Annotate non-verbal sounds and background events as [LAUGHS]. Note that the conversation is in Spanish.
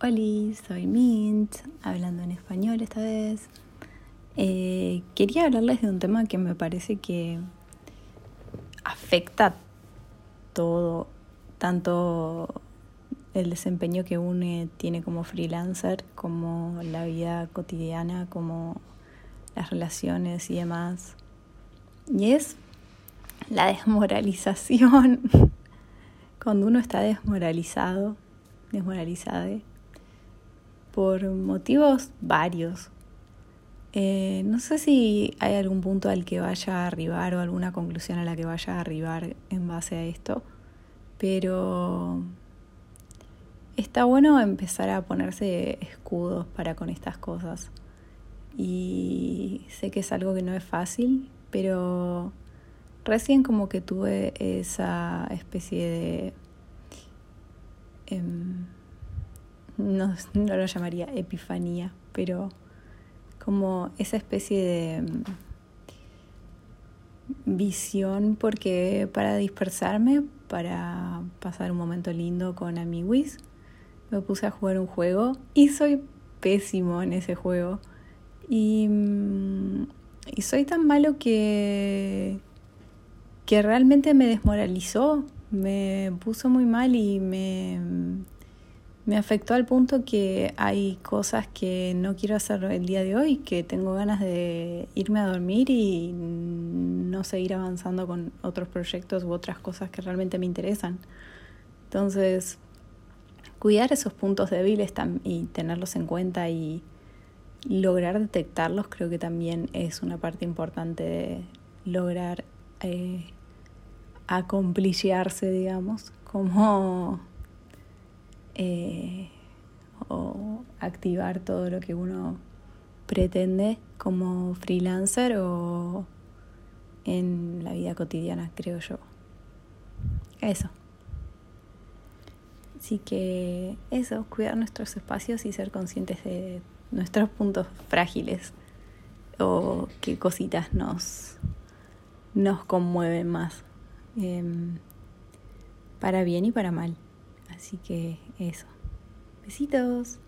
Hola, soy Mint, hablando en español esta vez. Eh, quería hablarles de un tema que me parece que afecta todo, tanto el desempeño que uno tiene como freelancer, como la vida cotidiana, como las relaciones y demás. Y es la desmoralización. [LAUGHS] Cuando uno está desmoralizado, desmoralizada, por motivos varios. Eh, no sé si hay algún punto al que vaya a arribar o alguna conclusión a la que vaya a arribar en base a esto, pero está bueno empezar a ponerse escudos para con estas cosas. Y sé que es algo que no es fácil, pero recién como que tuve esa especie de... Em, no, no lo llamaría epifanía, pero como esa especie de mm, visión, porque para dispersarme, para pasar un momento lindo con amiguis, me puse a jugar un juego y soy pésimo en ese juego. Y, mm, y soy tan malo que, que realmente me desmoralizó, me puso muy mal y me me afectó al punto que hay cosas que no quiero hacer el día de hoy, que tengo ganas de irme a dormir y no seguir avanzando con otros proyectos u otras cosas que realmente me interesan. Entonces, cuidar esos puntos débiles y tenerlos en cuenta y lograr detectarlos creo que también es una parte importante de lograr eh, digamos, como eh, o activar todo lo que uno pretende como freelancer o en la vida cotidiana, creo yo. Eso. Así que eso, cuidar nuestros espacios y ser conscientes de nuestros puntos frágiles o qué cositas nos, nos conmueven más, em, para bien y para mal. Así que eso. Besitos.